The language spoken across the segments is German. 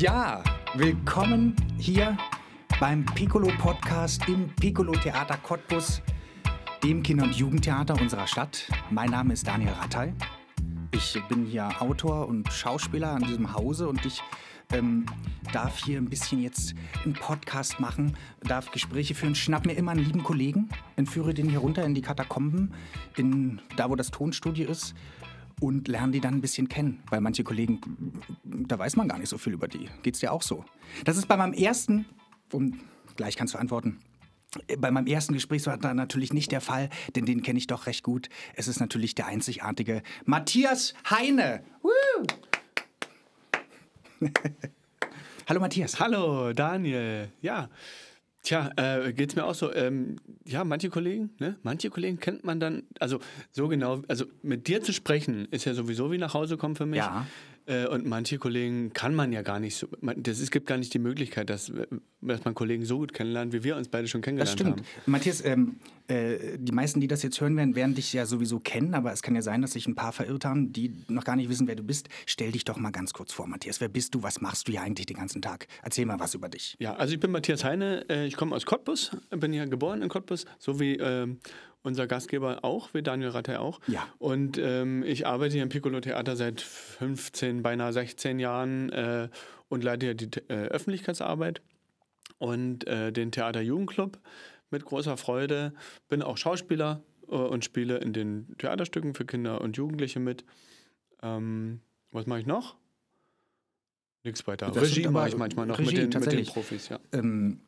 Ja, willkommen hier beim Piccolo Podcast im Piccolo Theater Cottbus, dem Kinder- und Jugendtheater unserer Stadt. Mein Name ist Daniel Rattay. Ich bin hier Autor und Schauspieler an diesem Hause und ich ähm, darf hier ein bisschen jetzt einen Podcast machen, darf Gespräche führen, schnapp mir immer einen lieben Kollegen, entführe den hier runter in die Katakomben, in, da wo das Tonstudio ist und lerne die dann ein bisschen kennen. Weil manche Kollegen, da weiß man gar nicht so viel über die. Geht's dir auch so? Das ist bei meinem ersten, und gleich kannst du antworten, bei meinem ersten Gespräch war da natürlich nicht der Fall, denn den kenne ich doch recht gut. Es ist natürlich der einzigartige Matthias Heine. Hallo Matthias. Hallo Daniel. Ja, tja, äh, geht es mir auch so. Ähm, ja, manche Kollegen, ne? manche Kollegen kennt man dann, also so genau, also mit dir zu sprechen ist ja sowieso wie nach Hause kommen für mich. Ja. Äh, und manche Kollegen kann man ja gar nicht so. Das, es gibt gar nicht die Möglichkeit, dass, dass man Kollegen so gut kennenlernt, wie wir uns beide schon Das kennengelernt stimmt. haben. Matthias, ähm, äh, die meisten, die das jetzt hören werden, werden dich ja sowieso kennen, aber es kann ja sein, dass sich ein paar verirrt haben, die noch gar nicht wissen, wer du bist. Stell dich doch mal ganz kurz vor, Matthias. Wer bist du? Was machst du hier eigentlich den ganzen Tag? Erzähl mal was über dich. Ja, also ich bin Matthias Heine, äh, ich komme aus Cottbus, bin hier geboren in Cottbus, so wie ähm, unser Gastgeber auch, wie Daniel Rattay auch. Ja. Und ähm, ich arbeite hier im Piccolo Theater seit 15, beinahe 16 Jahren äh, und leite hier die äh, Öffentlichkeitsarbeit und äh, den Theater Jugendclub mit großer Freude. Bin auch Schauspieler äh, und spiele in den Theaterstücken für Kinder und Jugendliche mit. Ähm, was mache ich noch? Nichts weiter. Das Regie mache ich manchmal noch Regie, mit, den, mit den. Profis, ja. Ähm,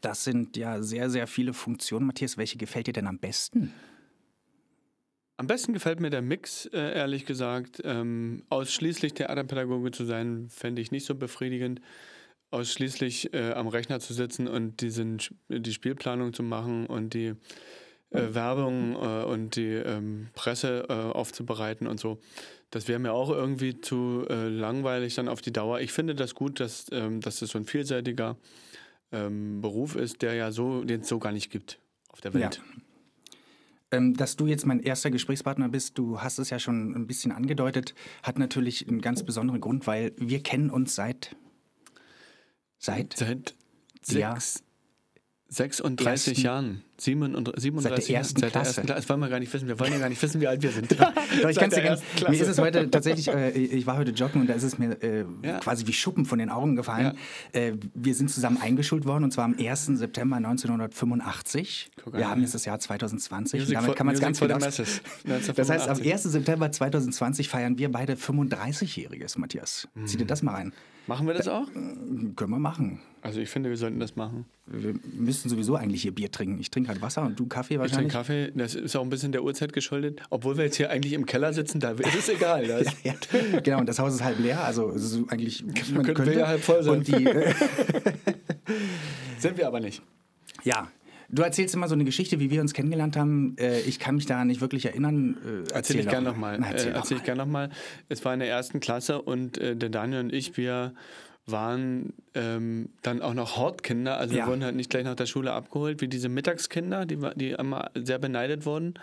das sind ja sehr, sehr viele Funktionen. Matthias, welche gefällt dir denn am besten? Am besten gefällt mir der Mix, äh, ehrlich gesagt. Ähm, ausschließlich Theaterpädagoge zu sein, fände ich nicht so befriedigend. Ausschließlich äh, am Rechner zu sitzen und diesen, die Spielplanung zu machen und die äh, Werbung äh, und die ähm, Presse äh, aufzubereiten und so. Das wäre mir auch irgendwie zu äh, langweilig dann auf die Dauer. Ich finde das gut, dass, ähm, dass das so ein vielseitiger ähm, Beruf ist, der ja so, den es so gar nicht gibt auf der Welt. Ähm, dass du jetzt mein erster Gesprächspartner bist, du hast es ja schon ein bisschen angedeutet, hat natürlich einen ganz besonderen Grund, weil wir kennen uns seit. Seit? Seit Ja. sechs, 36 Ersten- Jahren. 37, 37 ersten Seit der ersten Klasse. Das wollen wir gar nicht wissen. Wir wollen ja gar nicht wissen, wie alt wir sind. Doch, ich Seit kann's dir der ganz, mir ist es heute tatsächlich, äh, ich war heute joggen und da ist es mir äh, Ja. quasi wie Schuppen von den Augen gefallen. Äh, wir sind zusammen eingeschult worden und zwar am 1. September 1985. Guck Wir an. haben jetzt das Jahr 2020 Music und damit for- kann man es ganz genau. Das heißt, am 1985. 1. September 2020 feiern wir beide 35-Jähriges, Matthias. Zieh Mhm. dir das mal rein. Machen wir das auch? Können wir machen. Also ich finde, wir sollten das machen. Wir müssten sowieso eigentlich hier Bier trinken. Ich trinke halt Wasser und du Kaffee Ich wahrscheinlich. trinke Kaffee. Das ist auch ein bisschen der Uhrzeit geschuldet. Obwohl wir jetzt hier eigentlich im Keller sitzen, da ist es egal. Ist, Ja, genau, und das Haus ist halb leer, also es ist eigentlich man Könnten wir ja halb voll sein. Die, äh, Sind wir aber nicht. ja, du erzählst immer so eine Geschichte, wie wir uns kennengelernt haben. Äh, ich kann mich daran nicht wirklich erinnern. Äh, Erzähl ich doch gerne nochmal. Na, Äh, Erzähl, erzähl ich gerne nochmal. Es war in der ersten Klasse und äh, der Daniel und ich, wir waren ähm, dann auch noch Hortkinder. Also Ja. wir wurden halt nicht gleich nach der Schule abgeholt, wie diese Mittagskinder, die, die immer sehr beneidet wurden.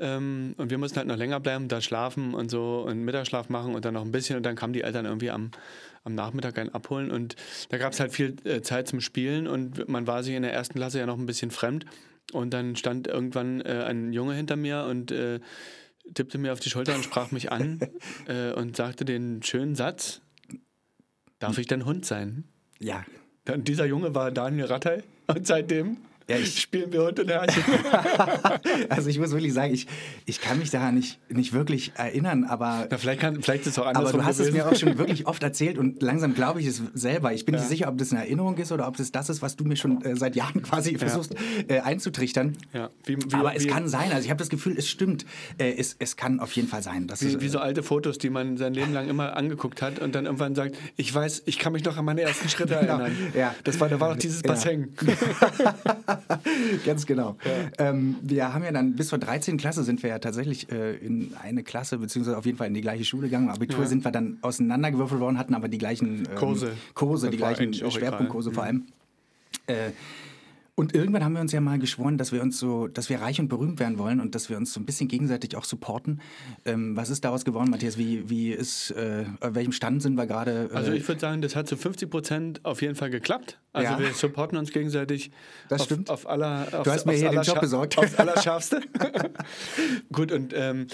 Ähm, und wir mussten halt noch länger bleiben, da schlafen und so und Mittagsschlaf machen und dann noch ein bisschen und dann kamen die Eltern irgendwie am, am Nachmittag einen abholen und da gab es halt viel äh, Zeit zum Spielen und man war sich in der ersten Klasse ja noch ein bisschen fremd und dann stand irgendwann äh, ein Junge hinter mir und äh, tippte mir auf die Schulter und sprach mich an äh, und sagte den schönen Satz, darf ich dein Hund sein? Ja. Dann dieser Junge war Daniel Rattay und seitdem Ja, ich- spielen wir und Herrchen. Also ich muss wirklich sagen, ich, ich kann mich daran nicht, nicht wirklich erinnern, aber, Na, vielleicht, kann, vielleicht ist es auch aber andersrum du hast es gewesen. mir auch schon wirklich oft erzählt und langsam glaube ich es selber. Ich bin nicht sicher, ob das eine Erinnerung ist oder ob das das ist, was du mir schon äh, seit Jahren quasi versuchst äh, einzutrichtern. Ja, wie, wie, aber es wie, kann sein, also ich habe das Gefühl, es stimmt. Äh, es, es kann auf jeden Fall sein. Dass Wie, es, wie so alte Fotos, die man sein Leben lang immer angeguckt hat und dann irgendwann sagt, ich weiß, ich kann mich noch an meine ersten Schritte erinnern. Genau, ja. Das war, da war noch dieses Ja. Ganz genau. Ähm, wir haben ja dann bis zur 13. Klasse sind wir ja tatsächlich äh, in eine Klasse, beziehungsweise auf jeden Fall in die gleiche Schule gegangen. Im Abitur Ja. sind wir dann auseinandergewürfelt worden, hatten aber die gleichen ähm, Kurse. Kurse Das die gleichen Schwerpunktkurse egal. Mhm. vor allem. Äh, Und irgendwann haben wir uns ja mal geschworen, dass wir uns so, dass wir reich und berühmt werden wollen und dass wir uns so ein bisschen gegenseitig auch supporten. Ähm, was ist daraus geworden, Matthias? Wie, wie ist, äh, auf welchem Stand sind wir gerade? Äh also ich würde sagen, das hat zu 50 Prozent auf jeden Fall geklappt. Also ja. wir supporten uns gegenseitig. Das auf, stimmt. Auf aller, auf, du hast mir hier den Job besorgt. Aufs Allerschärfste. Gut, und ähm,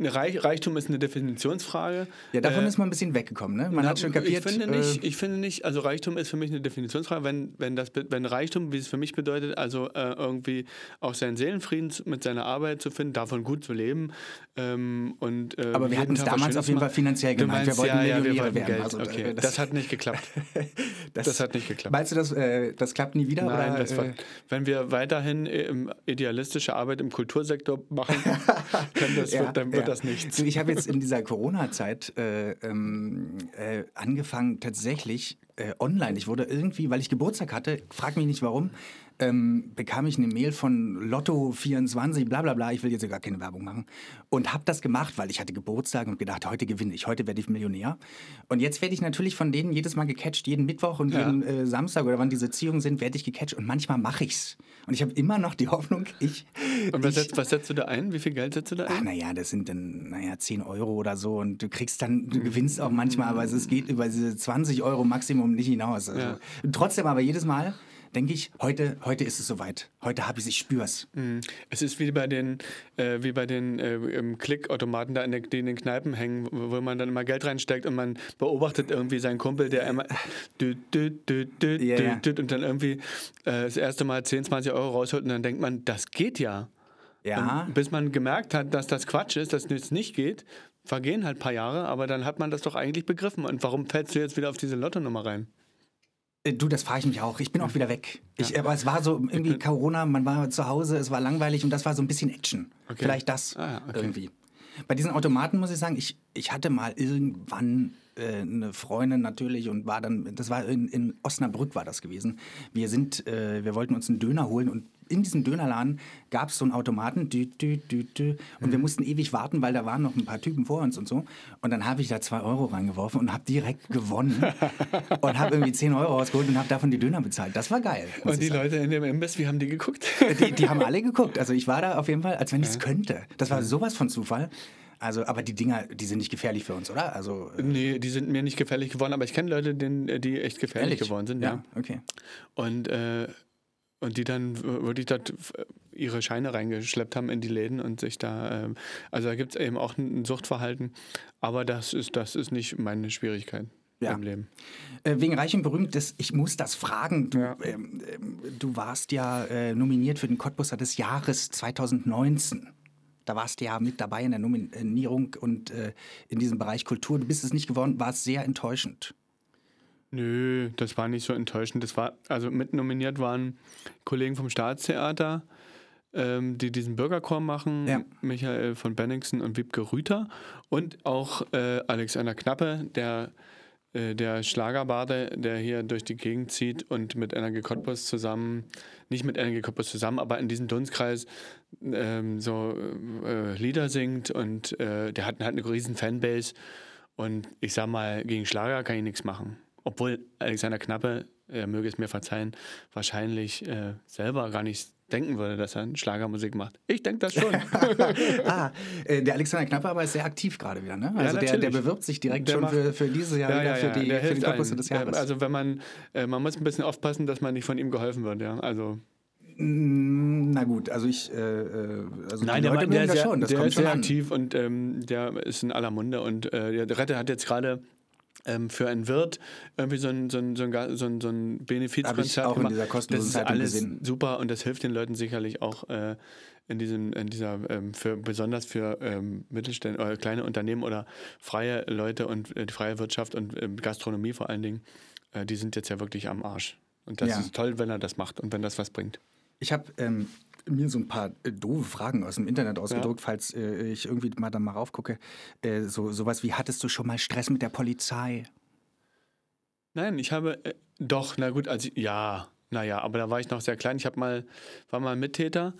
Reich, Reichtum ist eine Definitionsfrage. Ja, davon äh, ist man ein bisschen weggekommen, ne? Man na, hat schon kapiert. Ich finde, nicht, äh, ich finde nicht, also Reichtum ist für mich eine Definitionsfrage. Wenn, wenn, das, wenn Reichtum, wie es für mich bedeutet, also äh, irgendwie auch seinen Seelenfrieden mit seiner Arbeit zu finden, davon gut zu leben. Ähm, und, äh, Aber wir hatten es damals auf jeden Fall finanziell gemeint. wir wollten ja, ja, wir wollten werden. Geld. Also, okay. das, das, hat nicht geklappt. das, das, hat nicht geklappt. Meinst du, das, äh, das klappt nie wieder? Nein, oder, war, wenn wir weiterhin äh, idealistische Arbeit im Kultursektor machen, das, ja, dann wird das nichts. Ich habe jetzt in dieser Corona-Zeit äh, ähm, äh, angefangen, tatsächlich äh, online. Ich wurde irgendwie, weil ich Geburtstag hatte, frag mich nicht warum, ähm, bekam ich eine Mail von Lotto24, bla bla bla, ich will jetzt gar keine Werbung machen. Und habe das gemacht, weil ich hatte Geburtstag und gedacht, heute gewinne ich, heute werde ich Millionär. Und jetzt werde ich natürlich von denen jedes Mal gecatcht, jeden Mittwoch und ja. jeden äh, Samstag oder wann diese Ziehungen sind, werde ich gecatcht und manchmal mache ich's. Und ich habe immer noch die Hoffnung, ich... Und was, ich, setzt, was setzt du da ein? Wie viel Geld setzt du da ein? naja, das sind dann, naja, 10 Euro oder so und du kriegst dann, du gewinnst auch manchmal, aber es geht über diese 20 Euro Maximum nicht hinaus. Also, ja. Trotzdem aber jedes Mal denke ich, heute, heute ist es soweit. Heute habe ich es, ich spür's. Mhm. Es ist wie bei den, äh, wie bei den äh, Klickautomaten da in, der, die in den Kneipen hängen, wo man dann immer Geld reinsteckt und man beobachtet irgendwie seinen Kumpel, der immer düt, düt, düt, düt, yeah. düt, und dann irgendwie äh, das erste Mal 10, 20 Euro rausholt und dann denkt man, das geht ja. Ja. Und bis man gemerkt hat, dass das Quatsch ist, dass es nicht geht, vergehen halt ein paar Jahre, aber dann hat man das doch eigentlich begriffen. Und warum fällst du jetzt wieder auf diese Lottonummer rein? Äh, du, das frage ich mich auch. Ich bin auch wieder weg. Ich, ja. Aber es war so irgendwie Corona, man war zu Hause, es war langweilig und das war so ein bisschen Action. Okay. Vielleicht das ah, okay. irgendwie. Bei diesen Automaten muss ich sagen, ich, ich hatte mal irgendwann äh, eine Freundin natürlich und war dann, das war in, in Osnabrück war das gewesen. Wir sind, äh, wir wollten uns einen Döner holen und in diesem Dönerladen gab es so einen Automaten, dü, dü, dü, dü, und mhm. wir mussten ewig warten, weil da waren noch ein paar Typen vor uns und so. Und dann habe ich da zwei Euro reingeworfen und habe direkt gewonnen und habe irgendwie zehn Euro rausgeholt und habe davon die Döner bezahlt. Das war geil. Und die Leute in dem Imbiss, wie haben die geguckt? die, die haben alle geguckt. Also ich war da auf jeden Fall, als wenn ich es könnte. Das war sowas von Zufall. Also, aber die Dinger, die sind nicht gefährlich für uns, oder? Also, äh nee, die sind mir nicht gefährlich geworden, aber ich kenne Leute, denen, die echt gefährlich ehrlich? geworden sind. Ja, ja. okay. Und äh, und die dann wirklich dort ihre Scheine reingeschleppt haben in die Läden und sich da, ähm, also da gibt es eben auch ein Suchtverhalten, aber das ist, das ist nicht meine Schwierigkeit. Ja. Im Leben. Äh, wegen Reich und Berühmt, das, ich muss das fragen. Du, ja. ähm, ähm du warst ja äh, nominiert für den Cottbusser des Jahres 2019. Da warst du ja mit dabei in der Nominierung und äh, in diesem Bereich Kultur. Du bist es nicht geworden, war es sehr enttäuschend. Nö, das war nicht so enttäuschend. Das war, also mit nominiert waren Kollegen vom Staatstheater, ähm, die diesen Bürgerchor machen, ja. Michael von Benningsen und Wiebke Rüther und auch äh, Alexander Knappe, der äh, der Schlagerbade, der hier durch die Gegend zieht und mit Energie Cottbus zusammen, nicht mit Energie Cottbus zusammen, aber in diesem Dunstkreis ähm, so äh, Lieder singt und äh, der hat halt eine riesen Fanbase und ich sag mal, gegen Schlager kann ich nichts machen. Obwohl Alexander Knappe, er möge es mir verzeihen, wahrscheinlich äh, selber gar nicht denken würde, dass er Schlagermusik macht. Ich denke das schon. ah, äh, der Alexander Knappe aber ist sehr aktiv gerade wieder, ne? Also ja, der, der, bewirbt sich direkt der schon macht, für, für dieses Jahr, ja, ja, für, die, für den Cottbus des Jahres. Also wenn man, äh, man muss ein bisschen aufpassen, dass man nicht von ihm geholfen wird, ja. Also mm, na gut, also ich, äh, äh also Nein, der, Leute der, der, schon, das der kommt ist schon sehr an. aktiv und ähm, der ist in aller Munde und äh, der Rette hat jetzt gerade ähm, für einen Wirt irgendwie so ein, so ein, so ein, so ein, so ein Benefizkonzert auch gemacht. in dieser kostenlosen das ist alles gesehen. super und das hilft den Leuten sicherlich auch äh, in diesem, in dieser, ähm, für besonders für ähm, Mittelständler oder kleine Unternehmen oder freie Leute und äh, die freie Wirtschaft und äh, Gastronomie vor allen Dingen, äh, die sind jetzt ja wirklich am Arsch. Und das ja. ist toll, wenn er das macht und wenn das was bringt. Ich habe ähm, mir so ein paar äh, doofe Fragen aus dem Internet ausgedruckt, ja. falls äh, ich irgendwie mal da mal raufgucke. Äh, so sowas wie, hattest du schon mal Stress mit der Polizei? Nein, ich habe äh, doch, na gut, also ja, naja, aber da war ich noch sehr klein. Ich habe mal, war mal Mittäter.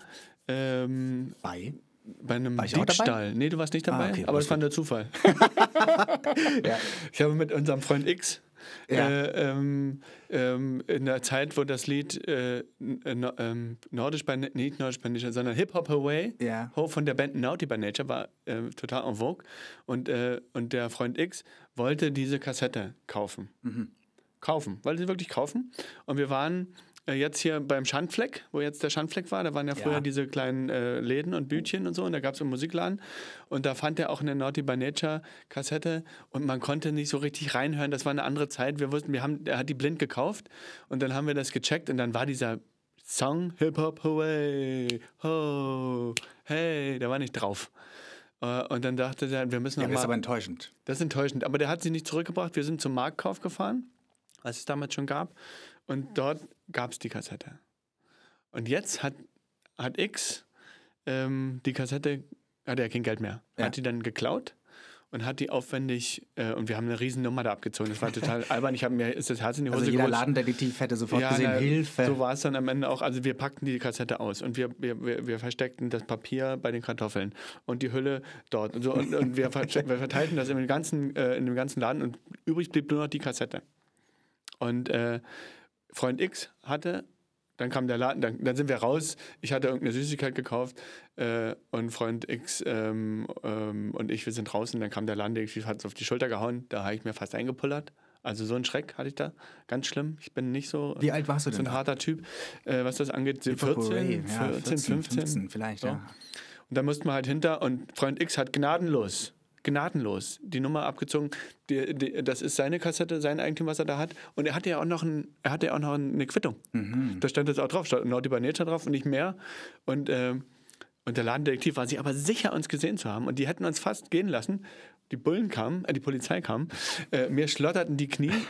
Ähm, bei? Bei einem war Diebstahl. Nee, du warst nicht dabei, ah, okay, aber das war der Zufall. ja. Ich habe mit unserem Freund X Ja. Äh, ähm, ähm, in der Zeit, wo das Lied äh, no, ähm, Nordisch by nicht Nordisch by Nature, sondern Hip Hop Away Ja. Von der Band Naughty by Nature war äh, total en vogue. Und, äh, und der Freund X wollte diese Kassette kaufen. Kaufen, wollte sie wirklich kaufen. Und wir waren äh, jetzt hier beim Schandfleck, wo jetzt der Schandfleck war. Da waren ja früher Ja. diese kleinen äh, Läden und Bütchen und so. Und da gab es einen Musikladen. Und da fand er auch eine Naughty by Nature Kassette. Und man konnte nicht so richtig reinhören. Das war eine andere Zeit. Wir wussten, wir haben, er hat die blind gekauft. Und dann haben wir das gecheckt. Und dann war dieser Song Hip Hop Away, ho, hey, der war nicht drauf. Äh, Und dann dachte er, wir müssen Ja, noch das ist aber enttäuschend. das ist enttäuschend. Aber der hat sie nicht zurückgebracht. Wir sind zum Marktkauf gefahren, was es damals schon gab. Und dort gab es die Kassette. Und jetzt hat, hat X ähm, die Kassette, hatte ja kein Geld mehr, Ja. hat die dann geklaut und hat die aufwendig, äh, und wir haben eine riesen Nummer da abgezogen. Das war total albern. Ich habe mir ist das Herz in die Hose Also jeder gerutscht. Ladendetektiv hätte sofort Ja, gesehen, na, Hilfe. So war es dann am Ende auch. Also wir packten die Kassette aus und wir, wir, wir, versteckten das Papier bei den Kartoffeln und die Hülle dort. Und, so, und, und wir, wir verteilten das in dem, ganzen, äh, in dem ganzen Laden und übrig blieb nur noch die Kassette. Und äh, Freund X hatte, dann kam der Laden, dann, dann sind wir raus. Ich hatte irgendeine Süßigkeit gekauft äh, und Freund X ähm, ähm, und ich, wir sind draußen. Dann kam der Ladendetektiv, hat es auf die Schulter gehauen. Da habe ich mir fast eingepullert. Also so einen Schreck hatte ich da. Ganz schlimm. Ich bin nicht so, Wie alt warst du so denn? ein da? harter Typ, äh, was das angeht. Hip Hop 14, Hooray. 14, 15. 15 vielleicht, ja. Und da mussten wir halt hinter und Freund X hat gnadenlos, gnadenlos die Nummer abgezogen. Die, die, das ist seine Kassette, sein Eigentum, was er da hat. Und er hatte ja auch noch, ein, er hatte ja auch noch eine Quittung. Mhm. Da stand das auch drauf, stand Naughty by Nature drauf und nicht mehr. Und, ähm, und der Ladendetektiv war sich aber sicher, uns gesehen zu haben. Und die hätten uns fast gehen lassen. Die Bullen kamen, äh, die Polizei kam. Äh, mir schlotterten die Knie.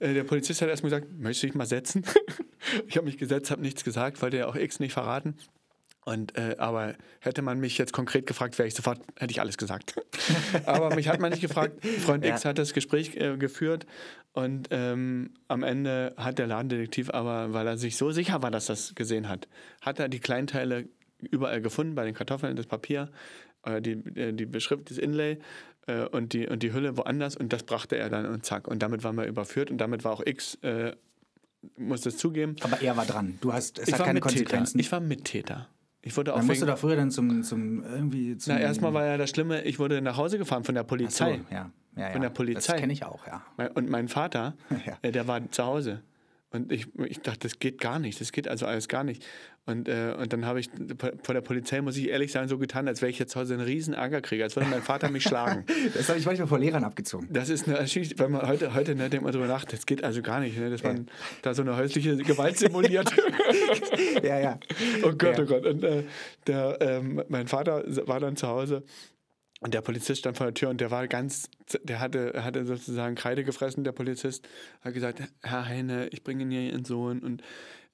Äh, der Polizist hat erstmal gesagt, möchtest du dich mal setzen? ich habe mich gesetzt, habe nichts gesagt, wollte ja auch X nicht verraten. Und, äh, aber hätte man mich jetzt konkret gefragt, wäre ich sofort, hätte ich alles gesagt. aber mich hat man nicht gefragt. Freund X hat das Gespräch äh, geführt und ähm, am Ende hat der Ladendetektiv aber, weil er sich so sicher war, dass er das gesehen hat, hat er die Kleinteile überall gefunden, bei den Kartoffeln, das Papier, äh, die, äh, die Beschrift, das Inlay äh, und, die, und die Hülle woanders und das brachte er dann und zack. Und damit waren wir überführt und damit war auch X, äh, musste es zugeben. Aber er war dran. Du hast, es Ich hat keine. Konsequenzen. Ich war Mittäter. Ich wurde auch Dann musst du doch früher dann zum, zum irgendwie zum. na, erstmal war ja das Schlimme, ich wurde nach Hause gefahren von der Ach so, Polizei. ja. Ja, ja. Von der Polizei. Das kenne ich auch, ja. Und mein Vater, Ja. äh, der war zu Hause. Und ich, ich dachte, das geht gar nicht, das geht also alles gar nicht. Und, äh, und dann habe ich vor der Polizei, muss ich ehrlich sagen, so getan, als wäre ich jetzt zu Hause einen riesen Ärger kriege, als würde mein Vater mich schlagen. Das habe ich manchmal vor Lehrern abgezogen. Das ist eine Geschichte, wenn man heute, heute ne, denkt man drüber nach, das geht also gar nicht, ne, dass man da so eine häusliche Gewalt simuliert. Ja, ja. Oh Gott, Ja. oh Gott. Und äh, der, ähm, mein Vater war dann zu Hause und der Polizist stand vor der Tür und der war ganz, der hatte, hatte sozusagen Kreide gefressen, der Polizist, hat gesagt, Herr Heine, ich bringe Ihnen hier Ihren Sohn und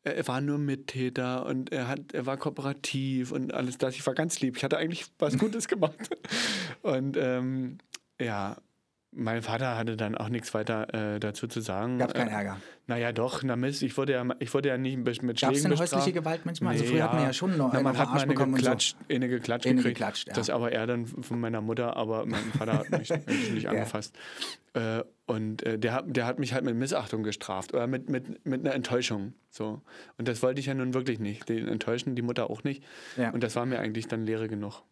er war nur Mittäter und er, hat, er war kooperativ und alles das. Ich war ganz lieb. Ich hatte eigentlich was Gutes gemacht. Und ähm, ja, mein Vater hatte dann auch nichts weiter äh, dazu zu sagen. Gab keinen Äh, Ärger. Naja, doch, na Mist, ich wurde ja, ich wurde ja nicht mit mit Gab es Schlägen denn häusliche. Gewalt manchmal? also Nee, früher hat man ja schon noch Na, man hat mal eine bekommen und so. geklatscht, eine geklatscht Eine gekriegt. geklatscht, ja. Das aber er dann von meiner Mutter, aber mein Vater hat mich nicht angefasst. Äh, und äh, der, hat, der hat mich halt mit Missachtung gestraft oder mit, mit, mit einer Enttäuschung. So. Und das wollte ich ja nun wirklich nicht. Den enttäuschen, die Mutter auch nicht. Ja. Und das war mir eigentlich dann Lehre genug.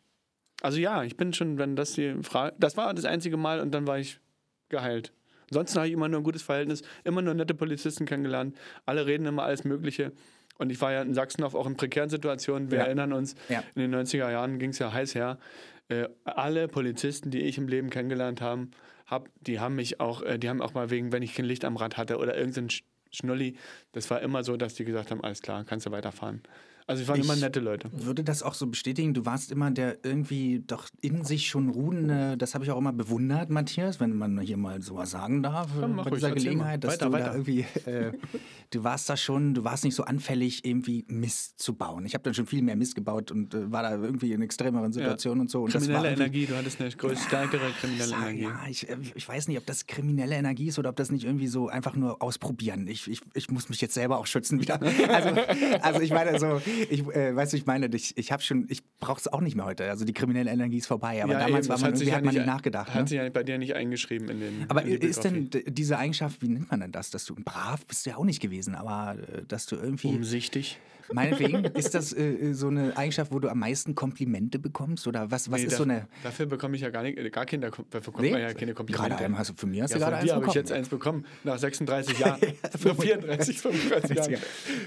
Also ja, ich bin schon, wenn das die Frage, das war das einzige Mal und dann war ich geheilt. Ansonsten habe ich immer nur ein gutes Verhältnis, immer nur nette Polizisten kennengelernt. Alle reden immer alles Mögliche. Und ich war ja in Sachsenhof auch in prekären Situationen. Wir Ja. erinnern uns, Ja. in den 90er Jahren ging es ja heiß her. Äh, alle Polizisten, die ich im Leben kennengelernt habe, hab, die haben mich auch, äh, die haben auch mal wegen, wenn ich kein Licht am Rad hatte oder irgendein Sch Schnulli, das war immer so, dass die gesagt haben, alles klar, kannst du weiterfahren. Also es waren Ich- immer nette Leute. Würde das auch so bestätigen? Du warst immer der irgendwie doch in sich schon ruhende, das habe ich auch immer bewundert, Matthias, wenn man hier mal sowas sagen darf, Ja, bei ruhig, dieser mal. Gelegenheit, dass Weiter, du weiter. da irgendwie, äh, du warst da schon, du warst nicht so anfällig, irgendwie Mist zu bauen. Ich habe dann schon viel mehr Mist gebaut und äh, war da irgendwie in extremeren Situationen und so. Und Kriminelle Energie, du hattest eine größte, stärkere kriminelle Sag, Energie. Ja, ich, äh, ich weiß nicht, ob das kriminelle Energie ist oder ob das nicht irgendwie so einfach nur ausprobieren. Ich, ich, ich muss mich jetzt selber auch schützen wieder. Also, also ich meine, so, ich, äh, weißt du, ich meine, ich, ich habe schon, ich brauche es auch nicht mehr heute. Also die kriminelle Energie ist vorbei. Aber Ja, damals eben, war man, hat sich ja hat man nicht- nachgedacht. Hat Ne? sich ja bei dir nicht eingeschrieben in den. Aber in die ist denn diese Eigenschaft, wie nennt man denn das, dass du brav bist du ja auch nicht gewesen, aber äh, dass du irgendwie, umsichtig? meinetwegen, ist das äh, so eine Eigenschaft, wo du am meisten Komplimente bekommst oder was, was Nee, ist da- so eine, Dafür bekomme ich ja gar nicht, äh, gar keine, dafür Nee? man ja keine Komplimente. gerade einen hast du, von mir hast Ja, du gerade eins dir habe ich bekommen. jetzt eins bekommen, nach 36 Jahren. Nach 34, 35 Jahren.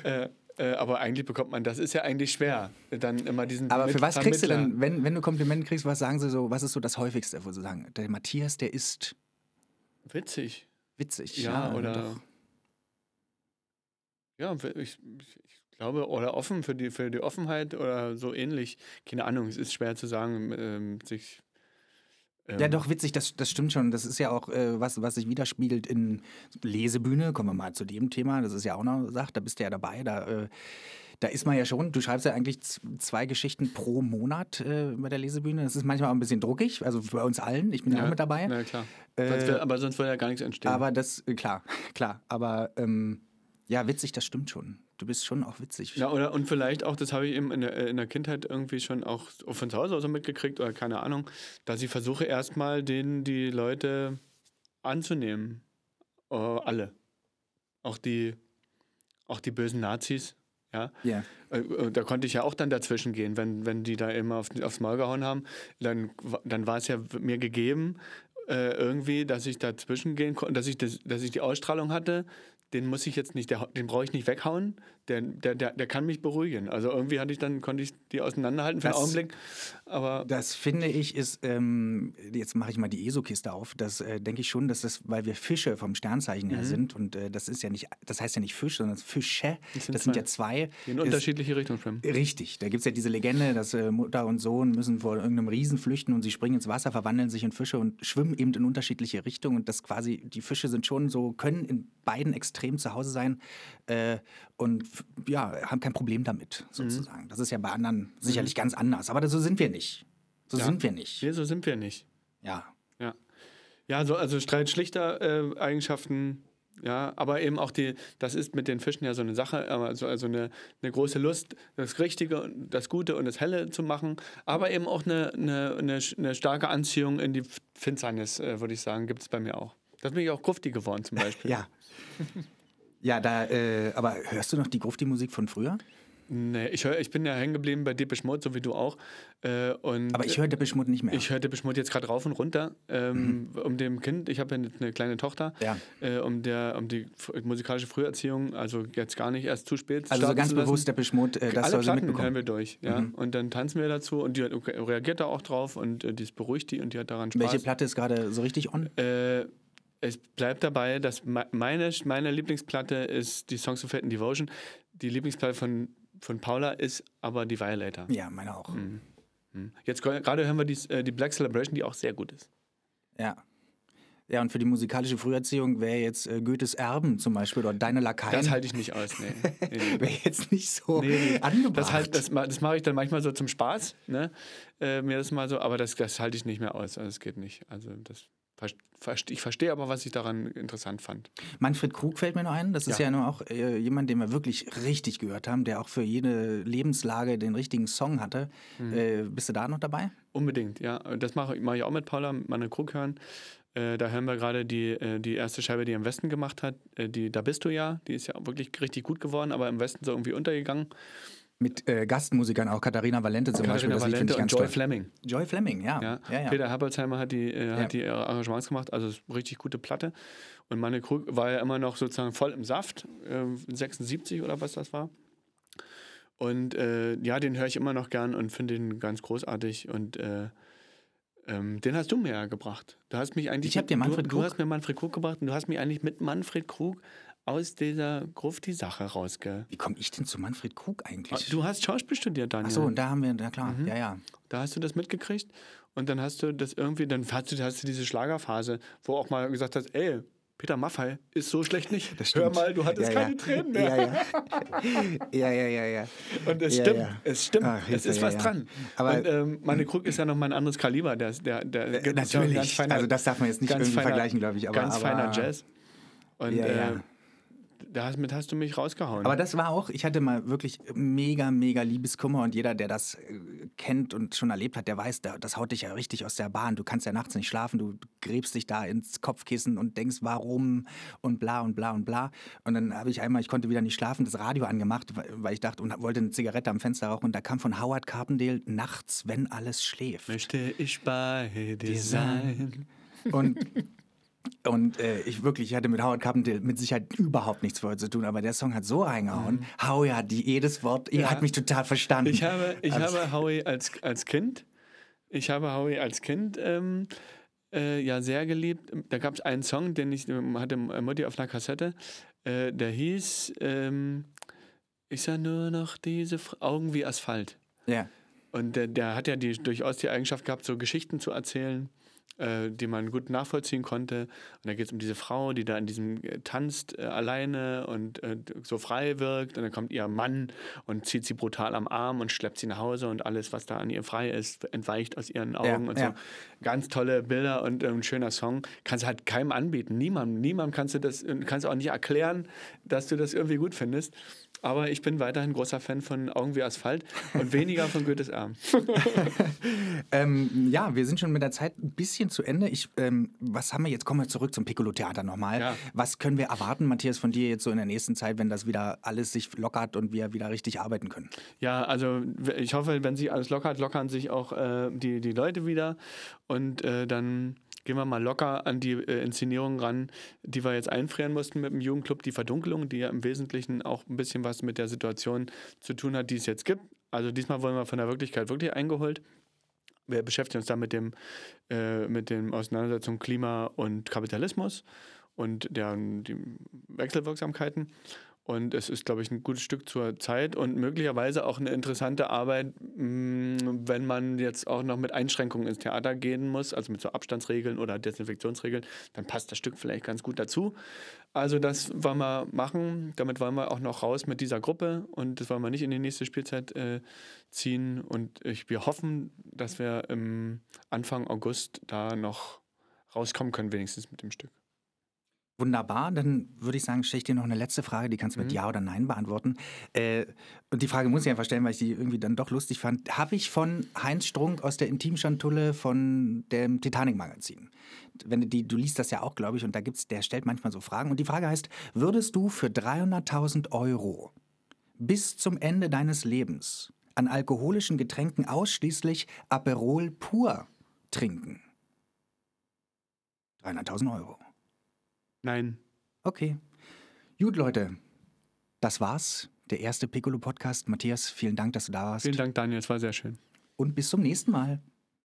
Äh, äh, aber eigentlich bekommt man, das ist ja eigentlich schwer, dann immer diesen aber für was kriegst du denn, wenn, wenn du Komplimente kriegst, was sagen sie so, was ist so das häufigste, wo sie sagen, der Matthias, der ist Witzig. witzig. Ja, oder. doch. Ja, ich, ich glaube, oder offen für die, für die Offenheit oder so ähnlich. Keine Ahnung, es ist schwer zu sagen, ähm, sich. Ähm, Ja, doch, witzig, das, das stimmt schon. Das ist ja auch äh, was, was sich widerspiegelt in Lesebühne. Kommen wir mal zu dem Thema. Das ist ja auch noch Sache, da bist du ja dabei. Da, äh, da ist man ja schon, du schreibst ja eigentlich zwei Geschichten pro Monat äh, bei der Lesebühne. Das ist manchmal auch ein bisschen druckig, also bei uns allen. Ich bin ja, auch mit dabei. Na klar. Äh, sonst wär, aber sonst würde ja gar nichts entstehen. Aber das, äh, klar, klar. Aber ähm, ja, witzig, das stimmt schon. Du bist schon auch witzig. Ja, oder und vielleicht auch, das habe ich eben in der, in der Kindheit irgendwie schon auch von zu Hause aus so mitgekriegt oder keine Ahnung, dass ich versuche erstmal den die Leute anzunehmen. Äh, alle. Auch die, auch die bösen Nazis. Ja, Ja. Äh, äh, da konnte ich ja auch dann dazwischen gehen, wenn, wenn die da immer auf, aufs Maul gehauen haben. Dann, dann war es ja mir gegeben, äh, irgendwie, dass ich dazwischen gehen konnte, dass ich, das, dass ich die Ausstrahlung hatte. Den muss ich jetzt nicht, der, den brauche ich nicht weghauen. Der, der, der, der kann mich beruhigen. Also irgendwie hatte ich dann, konnte ich die auseinanderhalten für Das- einen Augenblick. Aber Das finde ich ist, ähm, jetzt mache ich mal die ESO-Kiste auf, das äh, denke ich schon, dass das, weil wir Fische vom Sternzeichen Mhm. her sind und äh, das ist ja nicht, das heißt ja nicht Fisch, sondern Fische, das sind sind, zwei. ja zwei. die in unterschiedliche Richtungen schwimmen. Richtig, da gibt es ja diese Legende, dass äh, Mutter und Sohn müssen vor irgendeinem Riesen flüchten und sie springen ins Wasser, verwandeln sich in Fische und schwimmen eben in unterschiedliche Richtungen und das quasi, die Fische sind schon so, können in beiden Extremen zu Hause sein äh, und ja, haben kein Problem damit, sozusagen. Das ist ja bei anderen sicherlich ganz anders, aber so sind wir nicht. So Ja. sind wir nicht. Hier, so sind wir nicht. Ja. Ja. Ja, so, also Streit schlichter äh, Eigenschaften, ja, aber eben auch die, das ist mit den Fischen ja so eine Sache, aber so, also eine, eine große Lust, das Richtige, und das Gute und das Helle zu machen, aber eben auch eine, eine, eine, eine starke Anziehung in die Finsternis, äh, würde ich sagen, gibt es bei mir auch. Da bin ich auch grufti geworden zum Beispiel. Ja. Ja, da, äh, aber hörst du noch die Grufti-Musik von früher? Nee, ich, hör, ich bin ja hängen geblieben bei Depeche Mode, so wie du auch. Äh, und Aber ich höre Depeche Mode nicht mehr. Ich höre Depeche Mode jetzt gerade rauf und runter, ähm, um dem Kind, ich habe ja eine kleine Tochter, Mhm. Ja. äh, um, der, um die musikalische Früherziehung, also jetzt gar nicht erst zu spät. also so ganz bewusst Depeche Mode, äh, das Alle soll sie Platten hören mitbekommen. wir durch, ja. Mhm. Und dann tanzen wir dazu und die reagiert da auch drauf und äh, die beruhigt die und die hat daran Spaß. Welche Platte ist gerade so richtig on? Äh, es bleibt dabei, dass me- meine, meine Lieblingsplatte ist die Songs of Fate and Devotion. Die Lieblingsplatte von, von Paula ist aber die Violator. Ja, meine auch. Mhm. Jetzt gra- gerade hören wir die, äh, die Black Celebration, die auch sehr gut ist. Ja. Ja, und für die musikalische Früherziehung wäre jetzt äh, Goethes Erben zum Beispiel oder Deine Lakaien. Das halte ich nicht aus, nee. nee, nee. wäre jetzt nicht so Nee, angebracht. Das, halt, das, das mache ich dann manchmal so zum Spaß, ne? Äh, mir das mal so, aber das, das halte ich nicht mehr aus. Also das geht nicht. Also das ich verstehe aber, was ich daran interessant fand. Manfred Krug fällt mir noch ein. Das ist ja, Ja. nur auch äh, jemand, den wir wirklich richtig gehört haben, der auch für jede Lebenslage den richtigen Song hatte. Mhm. Äh, bist du da noch dabei? Unbedingt, ja. Das mache mache ich auch mit Paula, mit meiner Krug hören. Äh, da hören wir gerade die, äh, die erste Scheibe, die er im Westen gemacht hat. Äh, die Da bist du ja. Die ist ja wirklich richtig gut geworden, aber im Westen so irgendwie untergegangen. Mit äh, Gastmusikern auch, Katharina Valente zum Beispiel. Katharina Das Lied Valente ich und ganz Joy toll. Fleming. Joy Fleming, ja. Ja. ja, ja. Peter Herbolzheimer hat die, äh, hat die äh, Arrangements gemacht, also richtig gute Platte. Und meine Krug war ja immer noch sozusagen voll im Saft, äh, 76 oder was das war. Und äh, ja, den höre ich immer noch gern und finde ihn ganz großartig. Und äh, ähm, den hast du mir ja gebracht. Du hast mich eigentlich. Ich hab dir Manfred du, Krug- Du hast mir Manfred Krug gebracht und du hast mich eigentlich mit Manfred Krug aus dieser Grufti-Sache rausge. Wie komme ich denn zu Manfred Krug eigentlich? Du hast Schauspiel studiert, Daniel. Ach so, und da haben wir, na klar, Mhm. ja, ja. Da hast du das mitgekriegt und dann hast du das irgendwie, dann hast du, hast du diese Schlagerphase, wo auch mal gesagt hast, ey, Peter Maffay ist so schlecht nicht. Das Hör mal, du hattest ja, keine ja. Tränen mehr. Ja, ja. ja, ja, ja. Und es stimmt, es stimmt, Ach, es ist was dran. Aber- und ähm, meine Krug ist ja noch mal ein anderes Kaliber. Der, der, der Äh, ja ein Natürlich. ganz feiner- also das darf man jetzt nicht ganz irgendwie feiner- vergleichen, glaube ich. Aber, ganz aber, feiner Jazz. Und Ja, ja. Äh, damit hast du mich rausgehauen. Aber das war auch, ich hatte mal wirklich mega, mega Liebeskummer und jeder, der das äh, kennt und schon erlebt hat, der weiß, das haut dich ja richtig aus der Bahn. Du kannst ja nachts nicht schlafen, du gräbst dich da ins Kopfkissen und denkst, warum und bla und bla und bla. Und dann habe ich einmal, ich konnte wieder nicht schlafen, das Radio angemacht, weil ich dachte und wollte eine Zigarette am Fenster rauchen und da kam von Howard Carpendale nachts, wenn alles schläft. Möchte ich bei dir sein. Und Und äh, ich wirklich, ich hatte mit Howard Carpendale mit Sicherheit überhaupt nichts vorher zu tun, aber der Song hat so reingehauen. Mhm. Howie hat die, jedes Wort, ja. hat mich total verstanden. Ich habe, ich also, habe Howie als, als Kind, ich habe Howie als Kind ähm, äh, ja sehr geliebt. Da gab es einen Song, den ich hatte Mutti auf einer Kassette, äh, der hieß ähm, Ich sah nur noch diese Augen wie Asphalt. Ja. Und der, der hat ja die, durchaus die Eigenschaft gehabt, so Geschichten zu erzählen äh, die man gut nachvollziehen konnte. Und da geht es um diese Frau, die da in diesem äh, tanzt äh, alleine und äh, so frei wirkt. Und dann kommt ihr Mann und zieht sie brutal am Arm und schleppt sie nach Hause und alles, was da an ihr frei ist, entweicht aus ihren Augen ja, und so. Ja. Ganz tolle Bilder und äh, ein schöner Song. Kannst du halt keinem anbieten. Niemandem, niemandem kannst du das, kannst du auch nicht erklären, dass du das irgendwie gut findest. Aber ich bin weiterhin großer Fan von Augen wie Asphalt und weniger von Goethes Arm. ähm, ja, wir sind schon mit der Zeit ein bisschen zu Ende. Ich, ähm, was haben wir jetzt? Kommen wir zurück zum Piccolo-Theater nochmal. Ja. Was können wir erwarten, Matthias, von dir jetzt so in der nächsten Zeit, wenn das wieder alles sich lockert und wir wieder richtig arbeiten können? Ja, also ich hoffe, wenn sich alles lockert, lockern sich auch äh, die, die Leute wieder und äh, dann gehen wir mal locker an die äh, Inszenierung ran, die wir jetzt einfrieren mussten mit dem Jugendclub, die Verdunkelung, die ja im Wesentlichen auch ein bisschen was mit der Situation zu tun hat, die es jetzt gibt. Also diesmal wollen wir von der Wirklichkeit wirklich eingeholt. Wir beschäftigen uns da mit dem, äh, mit den Auseinandersetzungen Klima und Kapitalismus und der, die Wechselwirksamkeiten. Und es ist, glaube ich, ein gutes Stück zur Zeit und möglicherweise auch eine interessante Arbeit, mm, wenn man jetzt auch noch mit Einschränkungen ins Theater gehen muss, also mit so Abstandsregeln oder Desinfektionsregeln, dann passt das Stück vielleicht ganz gut dazu. Also das wollen wir machen. Damit wollen wir auch noch raus mit dieser Gruppe und das wollen wir nicht in die nächste Spielzeit äh, ziehen. Und ich, wir hoffen, dass wir im Anfang August da noch rauskommen können, wenigstens mit dem Stück. Wunderbar, dann würde ich sagen, stelle ich dir noch eine letzte Frage, die kannst du mit mhm. Ja oder Nein beantworten. Äh, und die Frage muss ich einfach stellen, weil ich die irgendwie dann doch lustig fand. Habe ich von Heinz Strunk aus der Intimschantulle von dem Titanic-Magazin. Wenn du, die, du liest das ja auch, glaube ich, und da gibt's, der stellt manchmal so Fragen. Und die Frage heißt: Würdest du für 300.000 Euro bis zum Ende deines Lebens an alkoholischen Getränken ausschließlich Aperol pur trinken? 300.000 Euro. Nein. Okay. Gut, Leute. Das war's. Der erste Piccolo-Podcast. Matthias, vielen Dank, dass du da warst. Vielen Dank, Daniel. Es war sehr schön. Und bis zum nächsten Mal.